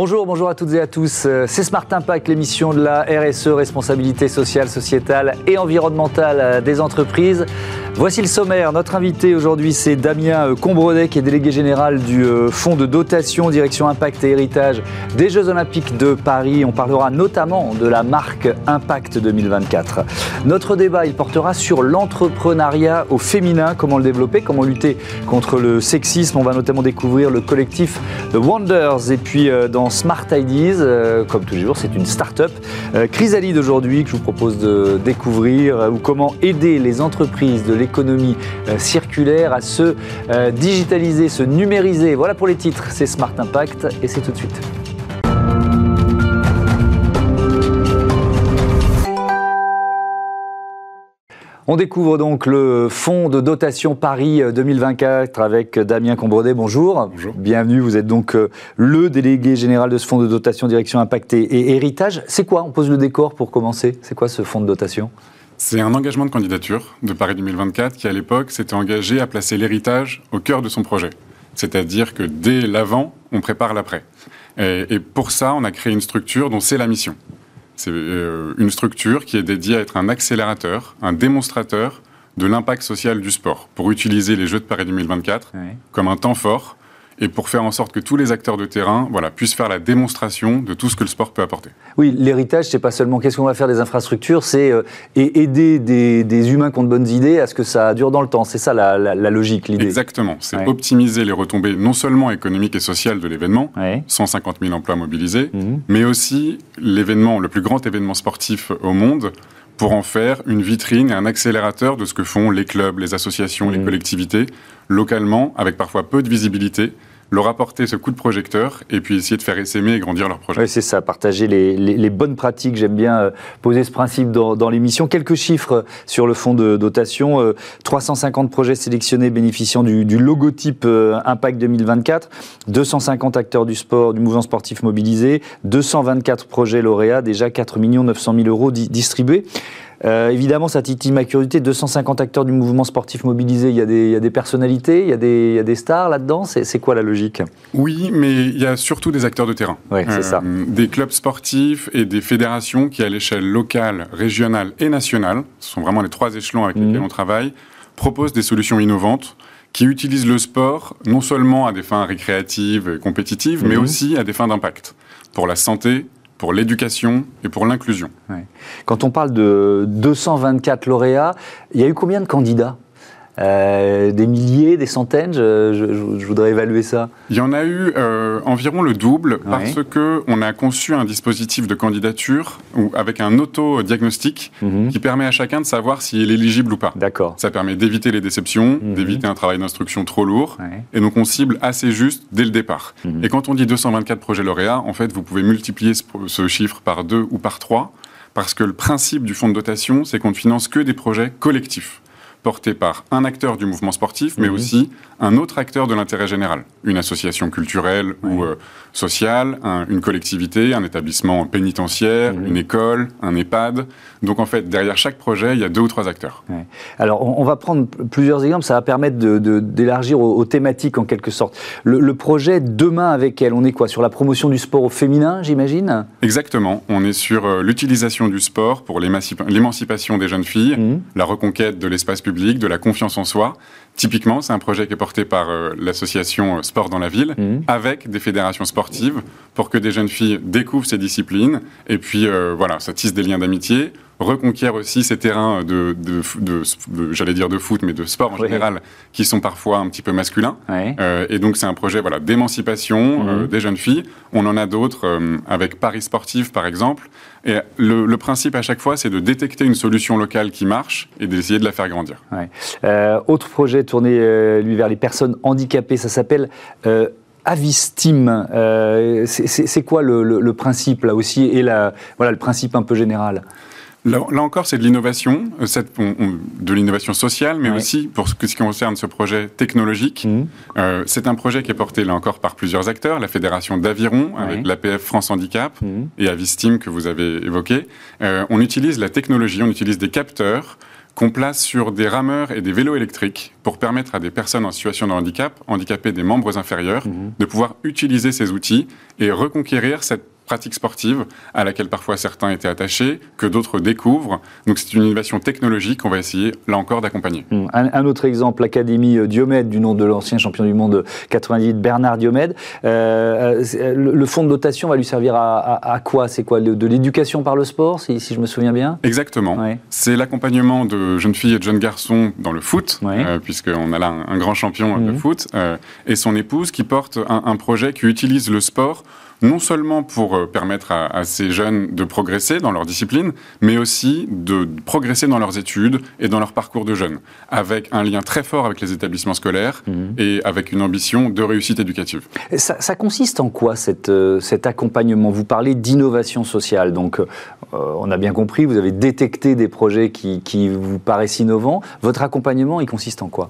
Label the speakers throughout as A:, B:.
A: Bonjour, bonjour à toutes et à tous. Euh, c'est Smart Impact, l'émission de la RSE, responsabilité sociale, sociétale et environnementale euh, des entreprises. Voici le sommaire. Notre invité aujourd'hui, c'est Damien euh, Combredet, qui est délégué général du Fonds de dotation Direction Impact et Héritage des Jeux Olympiques de Paris. On parlera notamment de la marque Impact 2024. Notre débat, il portera sur l'entrepreneuriat au féminin, comment le développer, comment lutter contre le sexisme. On va notamment découvrir le collectif The Wonders et puis dans Smart Ideas. Euh, comme tous les jours, c'est une start-up. Euh, Chrysalide aujourd'hui que je vous propose de découvrir euh, ou comment aider les entreprises de l'économie circulaire à se digitaliser, se numériser. Voilà pour les titres, c'est Smart Impact et c'est tout de suite. On découvre donc le fonds de dotation Paris 2024 avec Damien Combredet. Bonjour.
B: Bonjour.
A: Bienvenue. Vous êtes donc euh, le délégué général de ce fonds de dotation Direction Impact et Héritage. C'est quoi? On pose le décor pour commencer. C'est quoi ce fonds de dotation?
B: C'est un engagement de candidature de Paris 2024 qui, à l'époque, s'était engagé à placer l'héritage au cœur de son projet. C'est-à-dire que dès l'avant, on prépare l'après. et pour ça, on a créé une structure dont c'est la mission. C'est euh, une structure qui est dédiée à être un accélérateur, un démonstrateur de l'impact social du sport, pour utiliser les Jeux de Paris 2024 comme un temps fort et pour faire en sorte que tous les acteurs de terrain voilà, puissent faire la démonstration de tout ce que le sport peut apporter.
A: Oui, l'héritage, c'est pas seulement qu'est-ce qu'on va faire des infrastructures, c'est euh, aider des, humains qui ont de bonnes idées à ce que ça dure dans le temps. C'est ça la, logique, l'idée.
B: Exactement. C'est optimiser les retombées non seulement économiques et sociales de l'événement, 150 000 emplois mobilisés, mhm. mais aussi l'événement, le plus grand événement sportif au monde pour en faire une vitrine et un accélérateur de ce que font les clubs, les associations, les mhm. collectivités, localement, avec parfois peu de visibilité, leur apporter ce coup de projecteur et puis essayer de faire essaimer et grandir leur projet.
A: Oui, c'est ça, partager les, bonnes pratiques. J'aime bien euh, poser ce principe dans, l'émission. Quelques chiffres sur le fonds de dotation. 350 euh, projets sélectionnés bénéficiant du, logotype euh, Impact 2024, 250 acteurs du sport, du mouvement sportif mobilisé, 224 projets lauréats, déjà 4 900 000 euros distribués. Euh, évidemment, ça titille ma curiosité. 250 acteurs du mouvement sportif mobilisé. Il y a des, personnalités, il y a des, stars là-dedans. C'est quoi la logique?
B: Oui, mais il y a surtout des acteurs de terrain.
A: Oui, c'est ça.
B: Euh, des clubs sportifs et des fédérations qui, à l'échelle locale, régionale et nationale, ce sont vraiment les trois échelons avec lesquels mhm. on travaille, proposent des solutions innovantes qui utilisent le sport non seulement à des fins récréatives et compétitives, mais mhm. aussi à des fins d'impact pour la santé, pour l'éducation et pour l'inclusion.
A: Quand on parle de 224 lauréats, il y a eu combien de candidats? Euh, des milliers, des centaines je, voudrais évaluer ça.
B: Il y en a eu euh, environ le double parce que on a conçu un dispositif de candidature avec un auto-diagnostic mhm. qui permet à chacun de savoir s'il est éligible ou pas.
A: D'accord.
B: Ça permet d'éviter les déceptions, mhm. d'éviter un travail d'instruction trop lourd et donc on cible assez juste dès le départ. Mhm. Et quand on dit 224 projets lauréats, en fait, vous pouvez multiplier ce, ce chiffre par deux ou par trois parce que le principe du fonds de dotation, c'est qu'on ne finance que des projets collectifs porté par un acteur du mouvement sportif, mais mhm. aussi un autre acteur de l'intérêt général, une association culturelle ou euh, sociale, une collectivité, un établissement pénitentiaire, mhm. une école, un EHPAD. Donc en fait, derrière chaque projet, il y a deux ou trois acteurs.
A: Alors on, va prendre plusieurs exemples, ça va permettre d'élargir aux, thématiques en quelque sorte. Le, projet Demain avec elle, on est quoi? Sur la promotion du sport au féminin, j'imagine?
B: Exactement, on est sur euh, l'utilisation du sport pour l'émancipation des jeunes filles, mhm. la reconquête de l'espace public, de la confiance en soi. Typiquement, c'est un projet qui est porté par euh, l'association euh, Sport dans la ville, mhm. avec des fédérations sportives, pour que des jeunes filles découvrent ces disciplines, et puis euh, voilà, ça tisse des liens d'amitié reconquiert aussi ces terrains de, de, j'allais dire de foot, mais de sport en général, qui sont parfois un petit peu masculins. Euh, et donc c'est un projet voilà, d'émancipation mhm. euh, des jeunes filles. On en a d'autres euh, avec Paris Sportif, par exemple. Et le, principe à chaque fois, c'est de détecter une solution locale qui marche et d'essayer de la faire grandir.
A: autre projet tourné lui vers les personnes handicapées, ça s'appelle Avistim. c'est quoi le, le, principe là aussi et la, voilà, le principe un peu général?
B: Là, encore, c'est de l'innovation, euh, de l'innovation sociale, mais aussi pour ce, qui concerne ce projet technologique. Mmh. Euh, c'est un projet qui est porté, là encore, par plusieurs acteurs. La Fédération d'Aviron, avec l'APF France Handicap, mmh. et Avistim, que vous avez évoqué. Euh, on utilise la technologie, on utilise des capteurs qu'on place sur des rameurs et des vélos électriques pour permettre à des personnes en situation de handicap, handicapées des membres inférieurs, mhm. de pouvoir utiliser ces outils et reconquérir cette pratique sportive à laquelle parfois certains étaient attachés, que d'autres découvrent. Donc c'est une innovation technologique qu'on va essayer là encore d'accompagner.
A: Hmm. Un, autre exemple, l'Académie euh, Diomède, du nom de l'ancien champion du monde 98, Bernard Diomède. Euh, euh, le, fonds de dotation va lui servir à, quoi? C'est quoi? De l'éducation par le sport, si, je me souviens bien?
B: Exactement. C'est l'accompagnement de jeunes filles et de jeunes garçons dans le foot, puisqu'on a là un, grand champion de hmm. foot, et son épouse qui porte un, un projet qui utilise le sport non seulement pour euh, permettre à, ces jeunes de progresser dans leur discipline, mais aussi de progresser dans leurs études et dans leur parcours de jeunes, avec un lien très fort avec les établissements scolaires mhm. et avec une ambition de réussite éducative.
A: Ça, consiste en quoi euh, cet accompagnement? Vous parlez d'innovation sociale, donc euh, on a bien compris, vous avez détecté des projets qui, vous paraissent innovants. Votre accompagnement, il consiste en quoi?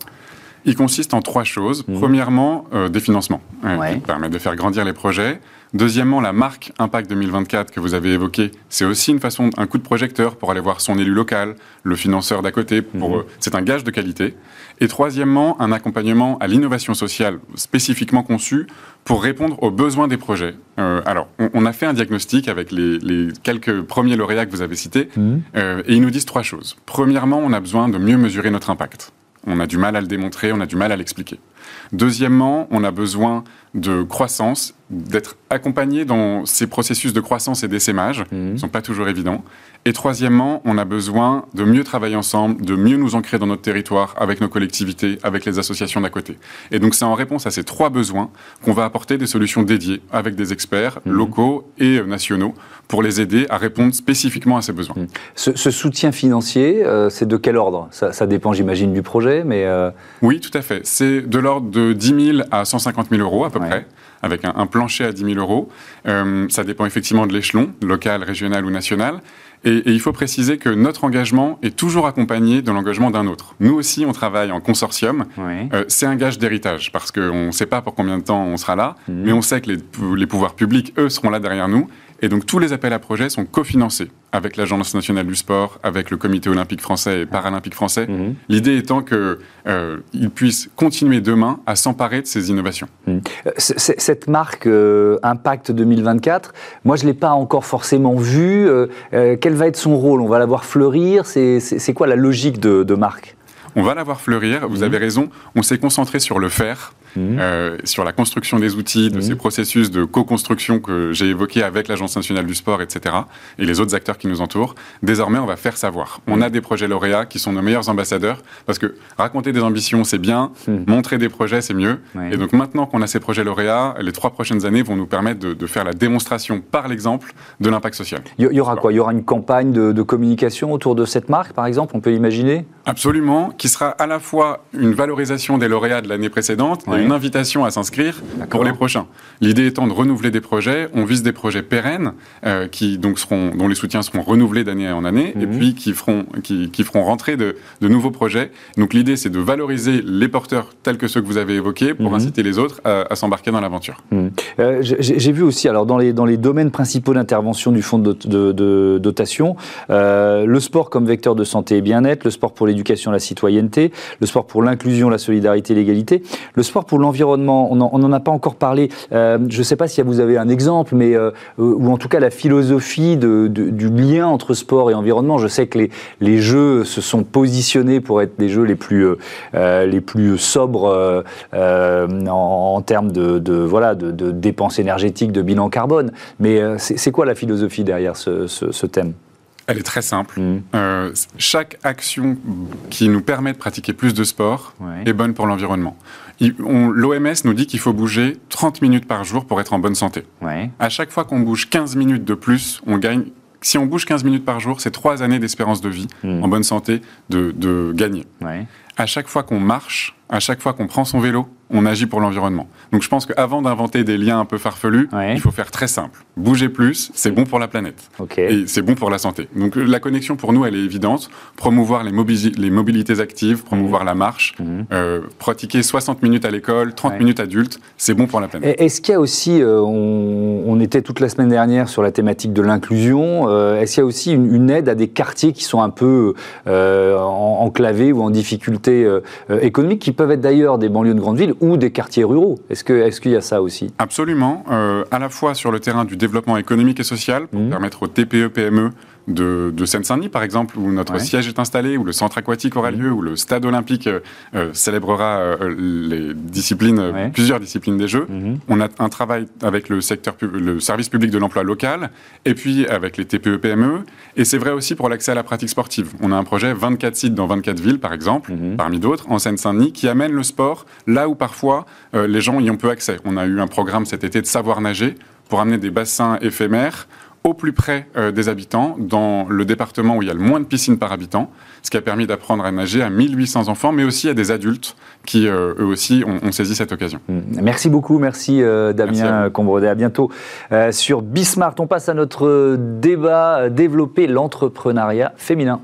B: Il consiste en trois choses. Mhm. Premièrement, des financements qui permettent de faire grandir les projets. Deuxièmement, la marque Impact 2024 que vous avez évoquée, c'est aussi une façon, un coup de projecteur pour aller voir son élu local, le financeur d'à côté. Pour, mhm. C'est un gage de qualité. Et troisièmement, un accompagnement à l'innovation sociale spécifiquement conçu pour répondre aux besoins des projets. Euh, alors, on, a fait un diagnostic avec les, quelques premiers lauréats que vous avez cités, mhm. euh, et ils nous disent trois choses. Premièrement, on a besoin de mieux mesurer notre impact. On a du mal à le démontrer, on a du mal à l'expliquer. Deuxièmement, on a besoin de croissance, d'être accompagné dans ces processus de croissance et d'essaimage, qui mhm. ne sont pas toujours évidents. Et troisièmement, on a besoin de mieux travailler ensemble, de mieux nous ancrer dans notre territoire, avec nos collectivités, avec les associations d'à côté. Et donc c'est en réponse à ces trois besoins qu'on va apporter des solutions dédiées avec des experts mhm. locaux et nationaux pour les aider à répondre spécifiquement à ces besoins. Mhm.
A: Ce, soutien financier, euh, c'est de quel ordre? Ça, dépend, j'imagine, du projet, mais... Euh,
B: oui, tout à fait. C'est de l'ordre de 10 000 à 150 000 euros à peu près avec un, plancher à 10 000 euros. Euh, ça dépend effectivement de l'échelon, local, régional ou national. Et, il faut préciser que notre engagement est toujours accompagné de l'engagement d'un autre. Nous aussi, on travaille en consortium. Euh, c'est un gage d'héritage parce qu'on ne sait pas pour combien de temps on sera là, mmh. mais on sait que les, les pouvoirs publics, eux, seront là derrière nous. Et donc tous les appels à projets sont cofinancés avec l'Agence nationale du sport, avec le Comité olympique français et paralympique français. Mhm. L'idée étant qu'ils euh, puissent continuer demain à s'emparer de ces innovations. Mhm.
A: Euh, cette marque euh, Impact 2024, moi je ne l'ai pas encore forcément vue. quel va être son rôle? On va la voir fleurir? C'est quoi la logique de, de marque?
B: On va la voir fleurir, vous mhm. avez raison, on s'est concentré sur le faire, Mhm. Euh, sur la construction des outils, de mhm. ces processus de co-construction que j'ai évoqués avec l'Agence nationale du sport, etc., et les autres acteurs qui nous entourent. Désormais, on va faire savoir. On mhm. a des projets lauréats qui sont nos meilleurs ambassadeurs, parce que raconter des ambitions, c'est bien, montrer des projets, c'est mieux. Et donc maintenant qu'on a ces projets lauréats, les trois prochaines années vont nous permettre de, faire la démonstration par l'exemple de l'impact social.
A: Il y, aura quoi? Il y aura une campagne de, communication autour de cette marque, par exemple? On peut l'imaginer?
B: Absolument, qui sera à la fois une valorisation des lauréats de l'année précédente une invitation à s'inscrire pour les prochains. L'idée étant de renouveler des projets. On vise des projets pérennes euh, qui donc seront, dont les soutiens seront renouvelés d'année en année et mhm. puis qui feront, qui, qui feront rentrer de, de, nouveaux projets. Donc l'idée c'est de valoriser les porteurs tels que ceux que vous avez évoqués pour mhm. inciter les autres à, s'embarquer dans l'aventure.
A: Mhm. Euh, j'ai vu aussi alors dans les, dans les domaines principaux d'intervention du fonds de, de, dotation, euh, le sport comme vecteur de santé et bien-être, le sport pour l'éducation, la citoyenneté, le sport pour l'inclusion, la solidarité, l'égalité, le sport pour l'environnement, on n'en a pas encore parlé. Euh, je ne sais pas si vous avez un exemple, mais euh, ou en tout cas la philosophie du lien entre sport et environnement. Je sais que les, les, jeux se sont positionnés pour être des jeux les plus, euh, les plus sobres en, termes de, voilà, de, dépenses énergétiques, de bilan carbone. Mais c'est quoi la philosophie derrière ce, thème?
B: Elle est très simple. Mmh. chaque action qui nous permet de pratiquer plus de sport est bonne pour l'environnement. L'OMS nous dit qu'il faut bouger 30 minutes par jour pour être en bonne santé. À chaque fois qu'on bouge 15 minutes de plus, on gagne. Si on bouge 15 minutes par jour, c'est 3 années d'espérance de vie hmm. en bonne santé de, gagner. À chaque fois qu'on marche, à chaque fois qu'on prend son vélo, on agit pour l'environnement. Donc je pense qu'avant d'inventer des liens un peu farfelus, il faut faire très simple. Bouger plus, c'est bon pour la planète. Et c'est bon pour la santé. Donc la connexion pour nous, elle est évidente. Promouvoir les, les mobilités actives, promouvoir la marche, mhm. euh, pratiquer 60 minutes à l'école, 30 minutes adultes, c'est bon pour la planète.
A: Est-ce qu'il y a aussi, euh, on, était toute la semaine dernière sur la thématique de l'inclusion, euh, est-ce qu'il y a aussi une, aide à des quartiers qui sont un peu enclavés ou en difficulté économique, qui peuvent être d'ailleurs des banlieues de grandes villes ou des quartiers ruraux? Est-ce qu'il est qu'il y a ça aussi?
B: Absolument, à la fois sur le terrain du développement économique et social, pour mmh. permettre aux TPE, PME de, de Seine-Saint-Denis, par exemple, où notre siège est installé, où le centre aquatique aura lieu, où le stade olympique euh, euh, célébrera euh, les disciplines, plusieurs disciplines des Jeux. Mhm. On a un travail avec le secteur, le service public de l'emploi local, et puis avec les TPE-PME. Et c'est vrai aussi pour l'accès à la pratique sportive. On a un projet 24 sites dans 24 villes, par exemple, parmi d'autres, en Seine-Saint-Denis, qui amène le sport là où parfois les gens y ont peu accès. On a eu un programme cet été de savoir nager pour amener des bassins éphémères au plus près euh, des habitants, dans le département où il y a le moins de piscines par habitant, ce qui a permis d'apprendre à nager à 1800 enfants, mais aussi à des adultes qui, euh, eux aussi, ont, saisi cette occasion.
A: Mmh. Merci beaucoup, merci euh, Damien Combredet. À bientôt sur Bismart. On passe à notre débat développer l'entrepreneuriat féminin.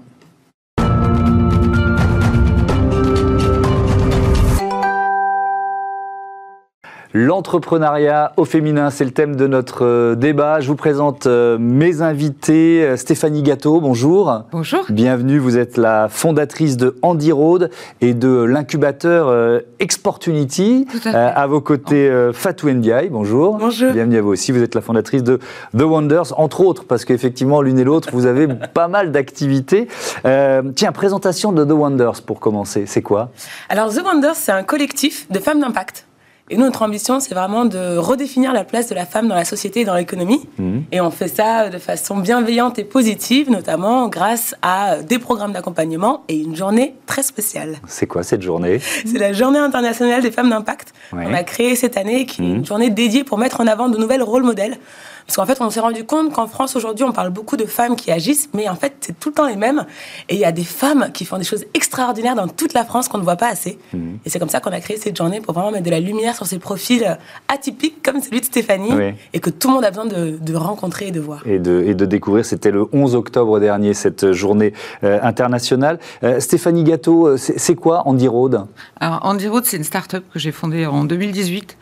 A: L'entrepreneuriat au féminin, c'est le thème de notre euh, débat. Je vous présente euh, mes invités. Euh, Stéphanie Gâteau, bonjour.
C: Bonjour.
A: Bienvenue, vous êtes la fondatrice de Andy Road et de l'incubateur Exportunity. Tout à, à, vos côtés, Fatou Ndiaye, bonjour.
C: Bonjour.
A: Bienvenue à vous aussi, vous êtes la fondatrice de The Wonders, entre autres, parce qu'effectivement, l'une et l'autre, vous avez pas mal d'activités. tiens, présentation de The Wonders pour commencer, c'est quoi?
C: Alors, The Wonders, c'est un collectif de femmes d'impact et nous, notre ambition, c'est vraiment de redéfinir la place de la femme dans la société et dans l'économie. Mhm. Et on fait ça de façon bienveillante et positive, notamment grâce à des programmes d'accompagnement et une journée très spéciale.
A: C'est quoi cette journée?
C: C'est la Journée internationale des femmes d'impact qu'on a créée cette année, qui est une mhm. journée dédiée pour mettre en avant de nouvelles rôles modèles parce qu'en fait, on s'est rendu compte qu'en France, aujourd'hui, on parle beaucoup de femmes qui agissent, mais en fait, c'est tout le temps les mêmes. Et il y a des femmes qui font des choses extraordinaires dans toute la France qu'on ne voit pas assez. Mhm. Et c'est comme ça qu'on a créé cette journée pour vraiment mettre de la lumière sur ces profils atypiques comme celui de Stéphanie et que tout le monde a besoin de, rencontrer et de voir.
A: Et de, et de découvrir. C'était le 11 octobre dernier, cette journée euh, internationale. Euh, Stéphanie Gâteau, euh, c'est quoi Andy Road
D: Alors, Andy Road, c'est une start-up que j'ai fondée en 2018,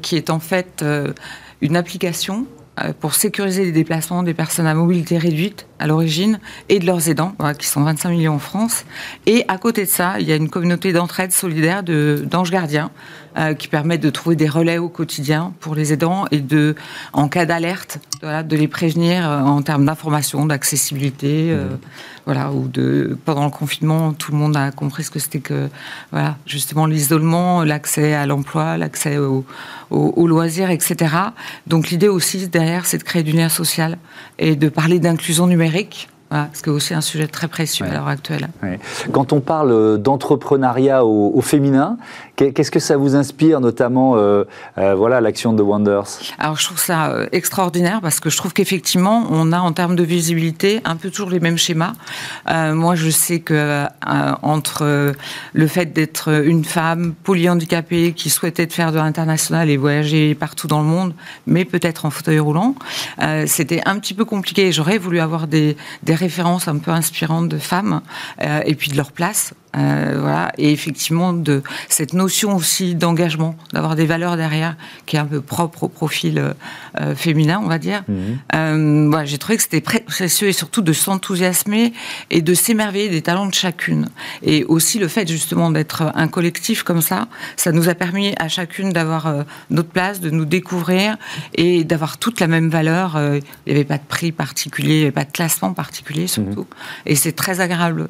D: qui est en fait une application euh, pour sécuriser les déplacements des personnes à mobilité réduite à l'origine et de leurs aidants, qui sont 25 millions en France. Et à côté de ça, il y a une communauté d'entraide solidaire d'anges gardiens euh, qui permet de trouver des relais au quotidien pour les aidants et de, en cas d'alerte, de les prévenir euh, en termes d'information, d'accessibilité, mmh. voilà, ou de pendant le confinement, tout le monde a compris ce que c'était que, voilà, justement l'isolement, l'accès à l'emploi, l'accès aux, aux, loisirs, etc. Donc l'idée aussi derrière, c'est de créer du lien social et de parler d'inclusion numérique voilà, ce qui est aussi un sujet très précieux à l'heure actuelle.
A: Quand on parle d'entrepreneuriat au, féminin, qu'est-ce que ça vous inspire, notamment euh, euh, voilà l'action de Wonders?
D: Alors je trouve ça euh, extraordinaire parce que je trouve qu'effectivement, on a en termes de visibilité un peu toujours les mêmes schémas. moi, je sais que entre le fait d'être une femme polyhandicapée qui souhaitait faire de l'international et voyager partout dans le monde, mais peut-être en fauteuil roulant, c'était un petit peu compliqué. J'aurais voulu avoir des, des références un peu inspirantes de femmes euh, et puis de leur place. Euh, voilà. Et effectivement, de cette notion aussi d'engagement, d'avoir des valeurs derrière, qui est un peu propre au profil euh, féminin, on va dire. Mhm. voilà, J'ai trouvé que c'était précieux et surtout de s'enthousiasmer et de s'émerveiller des talents de chacune. Et aussi le fait justement d'être un collectif comme ça, ça nous a permis à chacune d'avoir notre place, de nous découvrir et d'avoir toute la même valeur. Il n'y avait pas de prix particulier, il n'y avait pas de classement particulier surtout. Et c'est très agréable.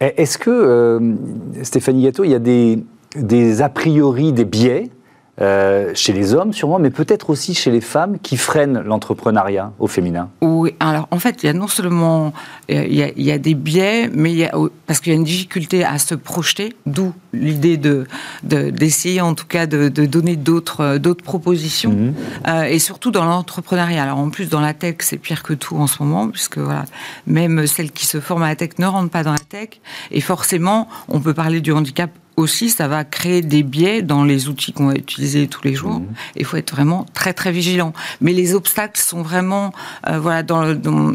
A: Est-ce que, euh, Stéphanie Gâteau, il y a des, des a priori, des biais euh, chez les hommes sûrement, mais peut-être aussi chez les femmes qui freinent l'entrepreneuriat au féminin
D: Oui, alors en fait, il y a non seulement il y a, des biais, mais il y a, parce qu'il y a une difficulté à se projeter, d'où l'idée de, d'essayer en tout cas de, donner d'autres, d'autres propositions, mhm. euh, et surtout dans l'entrepreneuriat. Alors en plus, dans la tech, c'est pire que tout en ce moment, puisque voilà, même celles qui se forment à la tech ne rentrent pas dans la tech, et forcément, on peut parler du handicap aussi, ça va créer des biais dans les outils qu'on va utiliser tous les jours. Mhm. Il faut être vraiment très très vigilant. Mais les obstacles sont vraiment, euh, voilà, dans, dans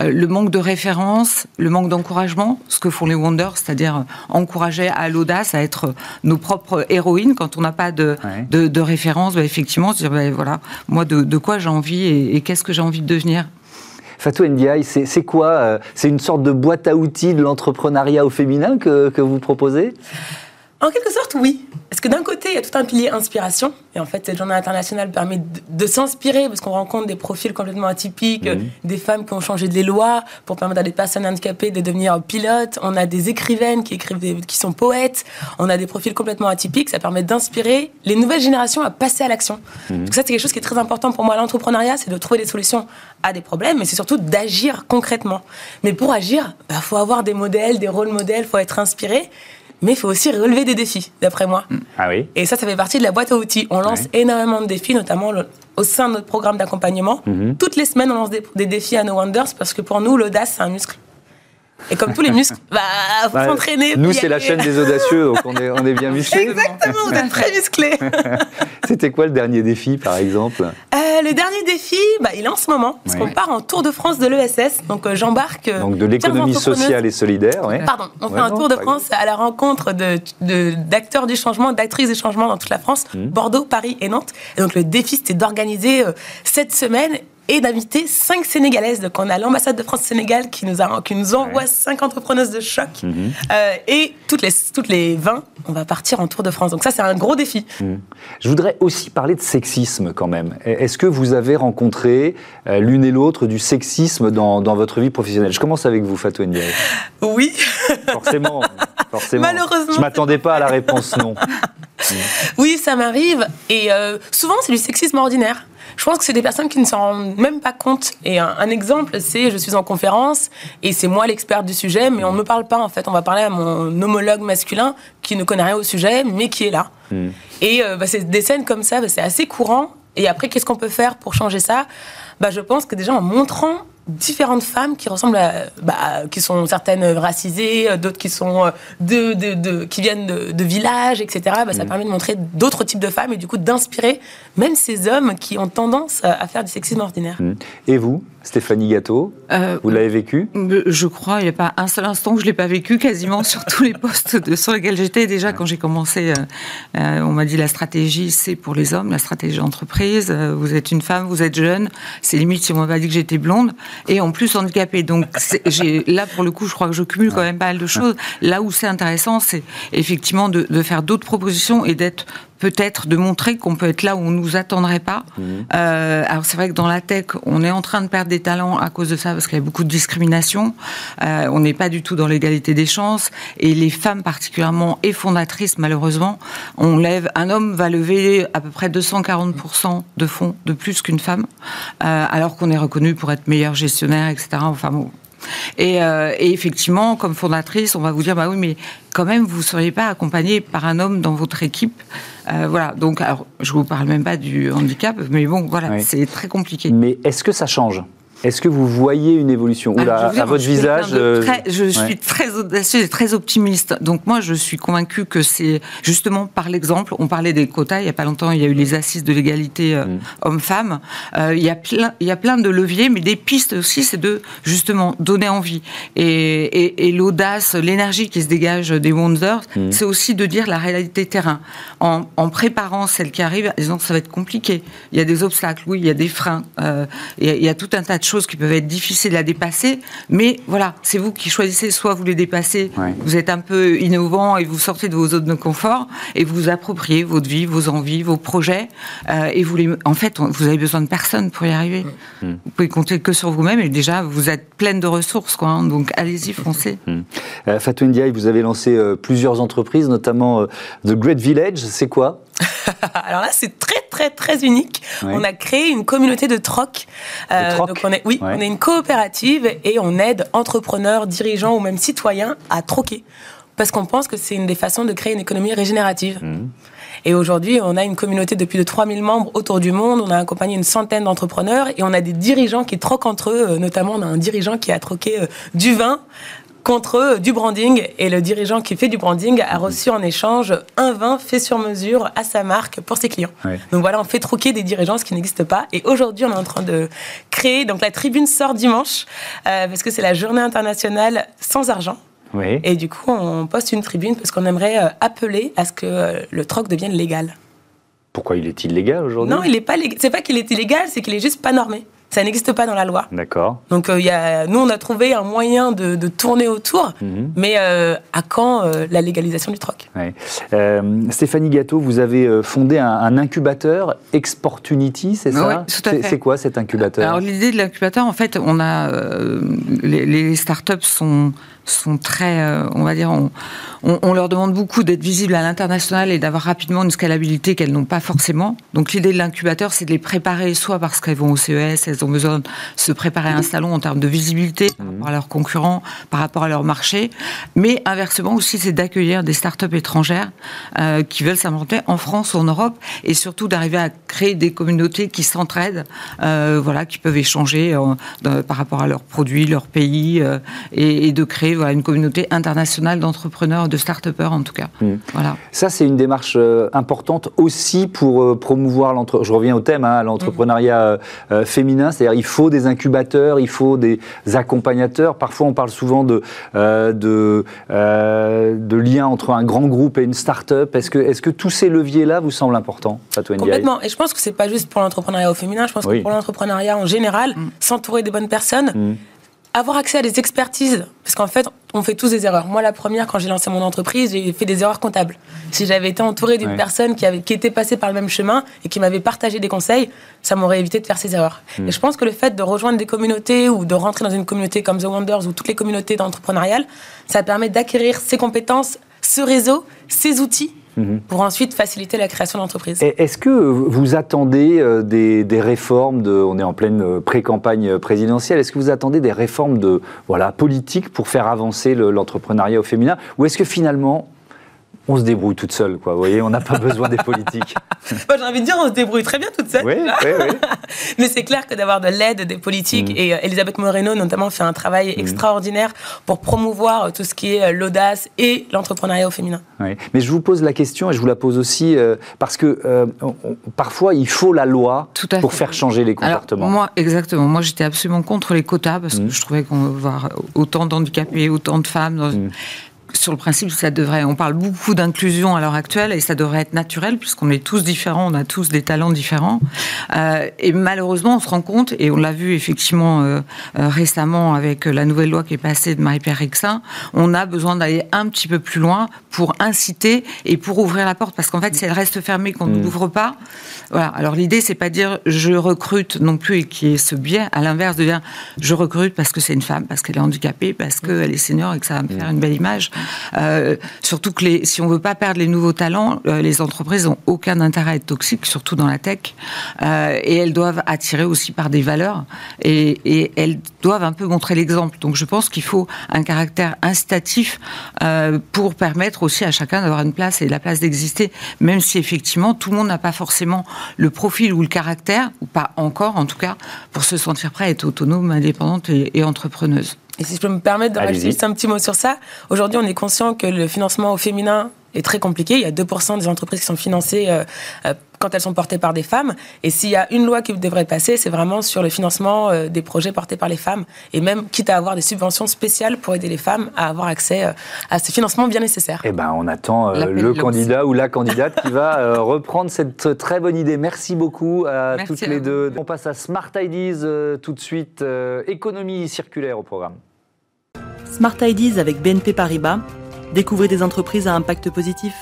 D: euh, le manque de référence, le manque d'encouragement, ce que font les Wonders, c'est-à-dire encourager à l'audace, à être nos propres héroïnes quand on n'a pas de, de, référence, bah, effectivement, dire ben, voilà, moi de, quoi j'ai envie et, qu'est-ce que j'ai envie de devenir?
A: Fatou Ndiaye, c'est quoi euh, C'est une sorte de boîte à outils de l'entrepreneuriat au féminin que, que vous proposez?
C: En quelque sorte, oui. Parce que d'un côté, il y a tout un pilier inspiration. Et en fait, cette journée internationale permet de, s'inspirer parce qu'on rencontre des profils complètement atypiques, mhm. des femmes qui ont changé des lois pour permettre à des personnes handicapées de devenir pilotes. On a des écrivaines qui écrivent, qui sont poètes. On a des profils complètement atypiques. Ça permet d'inspirer les nouvelles générations à passer à l'action. Mhm. Donc ça, c'est quelque chose qui est très important pour moi. L'entrepreneuriat, c'est de trouver des solutions à des problèmes, mais c'est surtout d'agir concrètement. Mais pour agir, il bah, faut avoir des modèles, des rôles modèles, faut être inspiré mais il faut aussi relever des défis, d'après moi.
A: Mm. Ah oui.
C: Et ça, ça fait partie de la boîte à outils. On lance énormément de défis, notamment au sein de notre programme d'accompagnement. Mm-hmm. Toutes les semaines, on lance des, défis à No Wonders parce que pour nous, l'audace, c'est un muscle. Et comme tous les muscles, bah, faut bah, s'entraîner.
A: Nous, c'est la chaîne des audacieux, donc on est, on est bien musclés.
C: Exactement, on est très musclés.
A: C'était quoi le dernier défi, par exemple?
C: Euh, Le dernier défi, bah, il est en ce moment, parce qu'on part en Tour de France de l'ESS. Donc euh, j'embarque. Euh,
A: donc de l'économie sociale et solidaire. Ouais.
C: Pardon, on fait un Tour de France à la rencontre d'acteurs de, du changement, d'actrices du changement dans toute la France, mmh. Bordeaux, Paris et Nantes. Et donc le défi, c'était d'organiser cette semaine et d'inviter cinq Sénégalaises. Donc on a l'ambassade de France-Sénégal qui nous, a, qui nous envoie cinq entrepreneuses de choc. Mhm. Euh, et toutes les, toutes les 20, on va partir en Tour de France. Donc ça, c'est un gros défi. Mhm.
A: Je voudrais aussi parler de sexisme quand même. Est-ce que vous avez rencontré euh, l'une et l'autre du sexisme dans, dans, votre vie professionnelle? Je commence avec vous, Fatou Ndiaye.
C: Oui.
A: Forcément. forcément.
C: Malheureusement.
A: Je m'attendais pas à la réponse non.
C: Oui, ça m'arrive. Et euh, souvent, c'est du sexisme ordinaire. Je pense que c'est des personnes qui ne s'en rendent même pas compte. Et un, exemple, c'est je suis en conférence et c'est moi l'expert du sujet, mais on ne me parle pas en fait. On va parler à mon homologue masculin qui ne connaît rien au sujet, mais qui est là. Hmm. Et euh, bah, c'est des scènes comme ça, bah, c'est assez courant. Et après, qu'est-ce qu'on peut faire pour changer ça? Bah, Je pense que déjà en montrant différentes femmes qui ressemblent à, bah, qui sont certaines racisées, d'autres qui sont euh, de, de, de, qui viennent de, villages, etc. Bah, ça mm. permet de montrer d'autres types de femmes et du coup d'inspirer même ces hommes qui ont tendance à faire du sexisme ordinaire. Mm.
A: Et vous, Stéphanie Gâteau, euh, vous l'avez vécu
D: euh, Je crois, il n'y a pas un seul instant où je l'ai pas vécu, quasiment sur tous les postes de, sur lesquels j'étais. Déjà, quand j'ai commencé, on m'a dit la stratégie, c'est pour les hommes, la stratégie d'entreprise. vous êtes une femme, vous êtes jeune. C'est limite si on m'avait dit que j'étais blonde et en plus handicapé. Donc là pour le coup, je crois que je cumule quand même pas mal de choses. Là où c'est intéressant, c'est effectivement de, de faire d'autres propositions et d'être peut-être de montrer qu'on peut être là où on nous attendrait pas. Mhm. Euh, alors c'est vrai que dans la tech, on est en train de perdre des talents à cause de ça parce qu'il y a beaucoup de discrimination. Euh, on n'est pas du tout dans l'égalité des chances et les femmes particulièrement et fondatrices malheureusement, on lève un homme va lever à peu près 240% de fonds de plus qu'une femme, euh, alors qu'on est reconnu pour être meilleur gestionnaire, etc. Enfin bon, euh, et, effectivement, comme fondatrice, on va vous dire, bah oui, mais quand même, vous ne seriez pas accompagnée par un homme dans votre équipe. Euh, voilà. Donc, alors, je vous parle même pas du handicap, mais bon, voilà, c'est très compliqué.
A: Mais est-ce que ça change? Est-ce que vous voyez une évolution Ou à votre visage
D: euh, Je suis très audacieuse et très optimiste. Donc moi, je suis convaincue que c'est justement par l'exemple. On parlait des quotas. Il y a pas longtemps, il y a eu les assises de l'égalité euh, mm. hommes-femmes. Euh, il y a plein, il y a plein de leviers, mais des pistes aussi, c'est de justement donner envie et, et, l'audace, l'énergie qui se dégage des Wonders, mm. c'est aussi de dire la réalité terrain en, en, préparant celle qui arrive, disant que ça va être compliqué. Il y a des obstacles, oui, il y a des freins, il y a tout un tas de choses qui peuvent être difficiles à dépasser, mais voilà, c'est vous qui choisissez, soit vous les dépassez, vous êtes un peu innovant et vous sortez de vos zones de confort et vous vous appropriez votre vie, vos envies, vos projets, euh, et vous les, en fait, vous avez besoin de personne pour y arriver. Mm. Vous pouvez compter que sur vous-même et déjà vous êtes pleine de ressources, quoi. Hein. donc allez-y, foncez.
A: Mm. Euh, Fatou Ndiaye, vous avez lancé euh, plusieurs entreprises, notamment The Great Village. C'est quoi?
C: Alors là, c'est très, très, très unique. On a créé une communauté de troc.
A: Euh,
C: donc on est, oui, on est une coopérative et on aide entrepreneurs, dirigeants ou même citoyens à troquer. Parce qu'on pense que c'est une des façons de créer une économie régénérative. Mmh. Et aujourd'hui, on a une communauté de plus de 3000 membres autour du monde. On a accompagné une centaine d'entrepreneurs et on a des dirigeants qui troquent entre eux. Notamment, on a un dirigeant qui a troqué euh, du vin contre du branding. Et le dirigeant qui fait du branding a reçu en échange un vin fait sur mesure à sa marque pour ses clients. Donc voilà, on fait troquer des dirigeants, ce qui n'existe pas. Et aujourd'hui, on est en train de créer. Donc la tribune sort dimanche, euh, parce que c'est la journée internationale sans argent. Et du coup, on poste une tribune parce qu'on aimerait euh, appeler à ce que euh, le troc devienne légal.
A: Pourquoi il est illégal aujourd'hui?
C: Non, il est pas. C'est pas qu'il est illégal, c'est qu'il est juste pas normé. Ça n'existe pas dans la loi.
A: D'accord.
C: Donc euh, y a, nous, on a trouvé un moyen de, tourner autour, mhm. mais euh, à quand euh, la légalisation du troc?
A: Stéphanie Gâteau, vous avez fondé un, incubateur Exportunity, c'est ça?
D: Oui, tout à fait.
A: C'est quoi cet incubateur?
D: Alors l'idée de l'incubateur, en fait, on a les, les startups sont sont très, on va dire, on, on, leur demande beaucoup d'être visibles à l'international et d'avoir rapidement une scalabilité qu'elles n'ont pas forcément. Donc l'idée de l'incubateur, c'est de les préparer soit parce qu'elles vont au CES, elles ont besoin de se préparer à un salon en termes de visibilité par rapport à leurs concurrents, par rapport à leur marché, mais inversement aussi, c'est d'accueillir des startups étrangères euh, qui veulent s'implanter en France ou en Europe et surtout d'arriver à créer des communautés qui s'entraident, euh, voilà, qui peuvent échanger euh, par rapport à leurs produits, leur pays et, de créer voilà, une communauté internationale d'entrepreneurs de start-upers en tout cas. Hmm. Voilà.
A: Ça, c'est une démarche euh, importante aussi pour euh, promouvoir l'entre. Je reviens au thème, hein, l'entrepreneuriat euh, féminin. C'est-à-dire, il faut des incubateurs, il faut des accompagnateurs. Parfois, on parle souvent de de, de liens entre un grand groupe et une start-up. Est-ce que est-ce que tous ces leviers-là vous semblent importants,
C: Fatou Complètement. Et je pense que c'est pas juste pour l'entrepreneuriat au féminin. Je pense que pour l'entrepreneuriat en général, hmm. s'entourer des bonnes personnes. Hmm avoir accès à des expertises, parce qu'en fait, on fait tous des erreurs. Moi, la première, quand j'ai lancé mon entreprise, j'ai fait des erreurs comptables. Si j'avais été entourée d'une personne qui, avait, qui était passée par le même chemin et qui m'avait partagé des conseils, ça m'aurait évité de faire ces erreurs. Hmm. Et je pense que le fait de rejoindre des communautés ou de rentrer dans une communauté comme The Wonders ou toutes les communautés d'entrepreneurial, ça permet d'acquérir ces compétences, ce réseau, ces outils Mhm. pour ensuite faciliter la création d'entreprises.
A: Est-ce que vous attendez euh, des, réformes, de, on est en pleine euh, pré-campagne présidentielle, est-ce que vous attendez des réformes de, voilà, politiques pour faire avancer l'entrepreneuriat au féminin? Ou est-ce que finalement, on se débrouille toute seule, quoi. Vous voyez, on n'a pas besoin des politiques.
C: j'ai envie de dire, on se débrouille très bien toute seule.
A: Oui, oui, oui.
C: Mais c'est clair que d'avoir de l'aide des politiques, mm. et euh, Elisabeth Moreno notamment fait un travail mm. extraordinaire pour promouvoir euh, tout ce qui est euh, l'audace et l'entrepreneuriat au féminin.
A: Oui. Mais je vous pose la question, et je vous la pose aussi, parce que parfois il faut la loi pour faire changer les comportements.
D: moi, exactement. Moi, j'étais absolument contre les quotas, parce que mm. je trouvais qu'on va voir autant d'handicapés, autant de femmes. Dans sur le principe, ça devrait. On parle beaucoup d'inclusion à l'heure actuelle et ça devrait être naturel puisqu'on est tous différents, on a tous des talents différents. Euh, et malheureusement, on se rend compte et on l'a vu effectivement euh, euh, récemment avec la nouvelle loi qui est passée de Marie-Pierre Rixin, on a besoin d'aller un petit peu plus loin pour inciter et pour ouvrir la porte parce qu'en fait, si elle reste fermée, qu'on ne mm. l'ouvre pas. Voilà. Alors l'idée, c'est pas dire je recrute non plus et qui est ce biais. À l'inverse, de dire je recrute parce que c'est une femme, parce qu'elle est handicapée, parce qu'elle est senior et que ça va me faire mm. une belle image. Euh, surtout que les, si on veut pas perdre les nouveaux talents, euh, les entreprises n'ont aucun intérêt à être toxiques, surtout dans la tech. Euh, et elles doivent attirer aussi par des valeurs et, et elles doivent un peu montrer l'exemple. Donc je pense qu'il faut un caractère incitatif pour permettre aussi à chacun d'avoir une place et la place d'exister, même si effectivement tout le monde n'a pas forcément le profil ou le caractère, ou pas encore en tout cas, pour se sentir prêt à être autonome, indépendante et entrepreneuse.
C: Et si je peux me permettre de rajouter juste un petit mot sur ça, aujourd'hui on est conscient que le financement au féminin est très compliqué. Il y a 2% des entreprises qui sont financées euh, euh, quand elles sont portées par des femmes. Et s'il y a une loi qui devrait passer, c'est vraiment sur le financement euh, des projets portés par les femmes. Et même quitte à avoir des subventions spéciales pour aider les femmes à avoir accès à ce financement bien nécessaire.
A: Eh ben, on attend le candidat ou la candidate qui va reprendre cette très bonne idée. Merci beaucoup à toutes les deux. On passe à Smart Ideas tout de suite. économie circulaire au programme.
E: Smart Ideas avec BNP Paribas. Découvrez des entreprises à impact positif.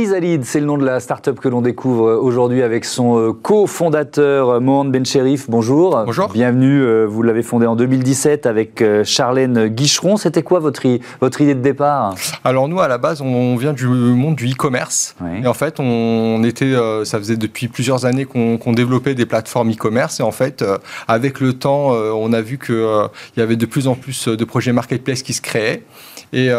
A: Chrysalide, c'est le nom de la start-up que l'on découvre aujourd'hui avec son euh, cofondateur euh, Mohand Bencherif. Bonjour.
F: Bonjour.
A: Bienvenue. Euh, vous l'avez fondé en 2017 avec Charlène Guicheron. C'était quoi votre, votre idée de départ?
F: Alors nous, à la base, on vient du monde du e-commerce. Et en fait, on était, ça faisait depuis plusieurs années qu'on développait des plateformes e-commerce. Et en fait, avec le temps, on a vu qu'il y avait de plus en plus de projets marketplace qui se créaient. Et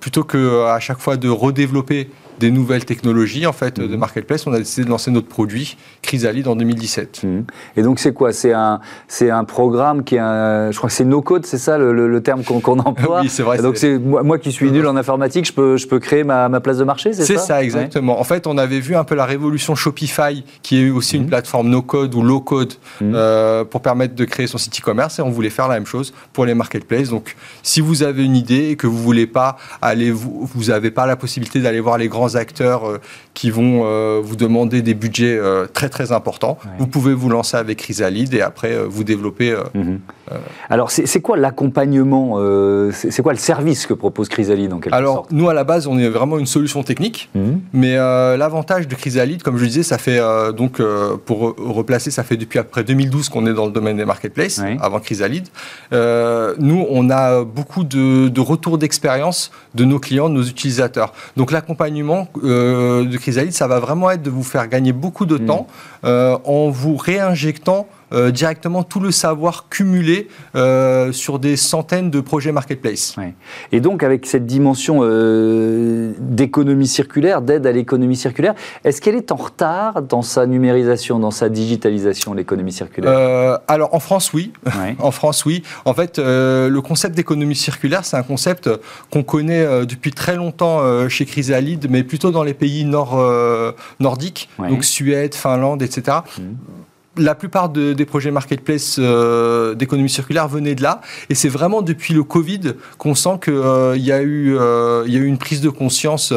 F: plutôt que à chaque fois de redévelopper des nouvelles technologies en fait de mhm. marketplace, on a décidé de lancer notre produit Chrysalide en 2017.
A: Mhm. Et donc c'est quoi? C'est un, c'est un programme qui est, un, je crois que c'est no code, c'est ça le, terme qu'on, emploie?
F: oui, c'est vrai.
A: donc c'est moi, qui suis nul en informatique, je peux, je peux créer ma, ma place de marché, c'est,
F: ça? C'est ça exactement. En fait, on avait vu un peu la révolution Shopify, qui est aussi une mhm. plateforme no code ou low code euh, pour permettre de créer son site e-commerce, et on voulait faire la même chose pour les marketplaces. Donc si vous avez une idée que vous voulez pas aller, vous, vous avez pas la possibilité d'aller voir les grands acteurs euh, qui vont euh, vous demander des budgets euh, très très importants. Vous pouvez vous lancer avec Chrysalide et après vous développer. Mhm.
A: Alors c'est quoi l'accompagnement C'est quoi le service que propose Chrysalide en quelque
F: Alors sorte? nous à la base on est vraiment une solution technique, mhm. mais l'avantage de Chrysalide, comme je disais, ça fait donc pour replacer, ça fait depuis après 2012 qu'on est dans le domaine des marketplaces, avant Chrysalide. nous on a beaucoup de, de retours d'expérience de nos clients, de nos utilisateurs. Donc l'accompagnement euh, de Chrysalide, ça va vraiment être de vous faire gagner beaucoup de mm. temps en vous réinjectant euh, directement tout le savoir cumulé euh, sur des centaines de projets marketplace.
A: Et donc avec cette dimension euh, d'économie circulaire, d'aide à l'économie circulaire, est-ce qu'elle est en retard dans sa numérisation, dans sa digitalisation, l'économie circulaire?
F: Alors en France, oui. en France, oui. En fait, le concept d'économie circulaire, c'est un concept qu'on connaît depuis très longtemps chez Chrysalide, mais plutôt dans les pays nord, nordiques, donc Suède, Finlande, etc la plupart des projets marketplace euh, d'économie circulaire venaient de là. Et c'est vraiment depuis le Covid qu'on sent qu'il euh, y, a eu, euh, y a eu une prise de conscience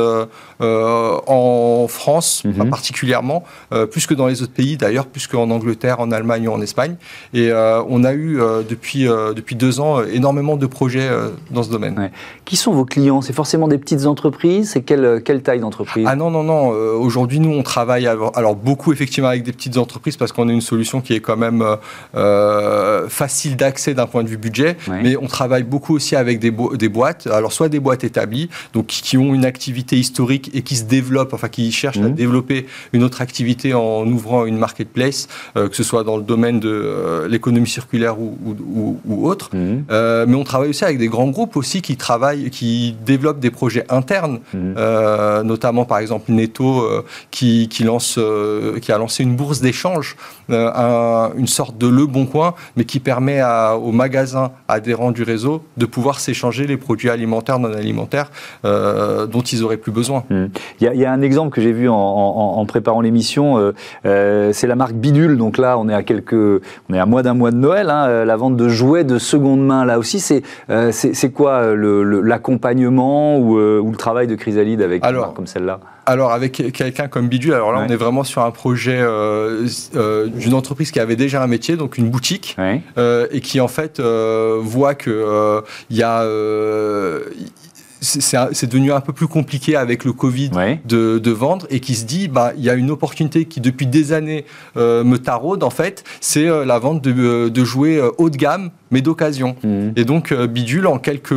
F: en France, mhm. particulièrement, plus que dans les autres pays d'ailleurs, plus qu'en Angleterre, en Allemagne ou en Espagne. Et on a eu depuis, depuis deux ans énormément de projets dans ce domaine.
A: Qui sont vos clients? C'est forcément des petites entreprises? C'est quelle, quelle taille d'entreprise?
F: Ah non, non, non. Aujourd'hui, nous, on travaille alors beaucoup effectivement avec des petites entreprises parce qu'on est une solution qui est quand même euh, euh, facile d'accès d'un point de vue budget, mais on travaille beaucoup aussi avec des, des, boîtes, alors soit des boîtes établies, donc qui ont une activité historique et qui se développent, enfin qui cherchent à mhm. développer une autre activité en ouvrant une marketplace, euh, que ce soit dans le domaine de l'économie circulaire ou, ou, autre. Mhm. mais on travaille aussi avec des grands groupes aussi qui travaillent, qui développent des projets internes, mhm. notamment par exemple Netto qui, qui, lance, qui a lancé une bourse d'échange euh, une sorte de Le Bon Coin, mais qui permet aux magasins adhérents du réseau de pouvoir s'échanger les produits alimentaires, non alimentaires euh, dont ils auraient plus besoin.
A: Hmm. Il y, a un exemple que j'ai vu en, préparant l'émission, euh, c'est la marque Bidule. Donc là, on est à quelques, on est à moins d'un mois de Noël. Hein, la vente de jouets de seconde main, là aussi, c'est c'est quoi l'accompagnement ou, ou, le travail de Chrysalide avec une marque comme celle-là?
F: Alors avec quelqu'un comme Bidule, alors là on est vraiment sur un projet euh, euh, d'une entreprise qui avait déjà un métier, donc une boutique, euh, et qui en fait voit que il y a c'est devenu un peu plus compliqué avec le Covid de, de, vendre et qui se dit bah il y a une opportunité qui depuis des années me taraude en fait c'est la vente de, de jouets haut de gamme mais d'occasion. Mhm. Et donc euh, Bidule, en quelques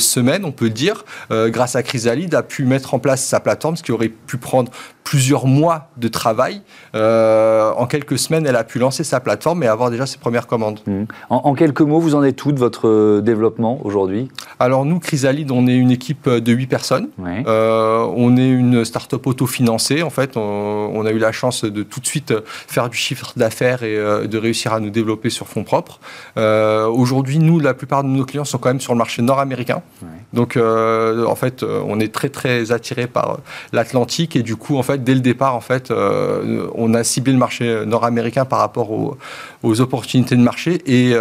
F: semaines, on peut dire, euh, grâce à Chrysalide, a pu mettre en place sa plateforme, ce qui aurait pu prendre plusieurs mois de travail. Euh, en quelques semaines, elle a pu lancer sa plateforme et avoir déjà ses premières commandes.
A: Mhm. En, quelques mots, vous en êtes tout de votre développement aujourd'hui?
F: Alors nous, Chrysalide, on est une équipe de 8 personnes. on est une start-up autofinancée. En fait, on, on, a eu la chance de tout de suite faire du chiffre d'affaires et de réussir à nous développer sur fonds propres. Euh, aujourd'hui, nous, la plupart de nos clients sont quand même sur le marché nord-américain. Donc, euh, en fait, euh, on est très très attiré par l'Atlantique et du coup, en fait, dès le départ, en fait, on a ciblé le marché nord-américain par rapport aux, opportunités de marché et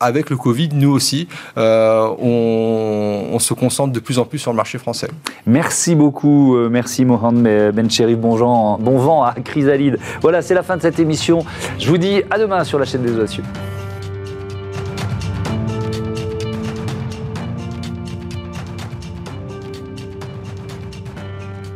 F: avec le Covid, nous aussi, on, se concentre de plus en plus sur le marché français.
A: Merci beaucoup, merci Mohamed Bencherif, bon, bon vent à Chrysalide. Voilà, c'est la fin de cette émission. Je vous dis à demain sur la chaîne des audacieux.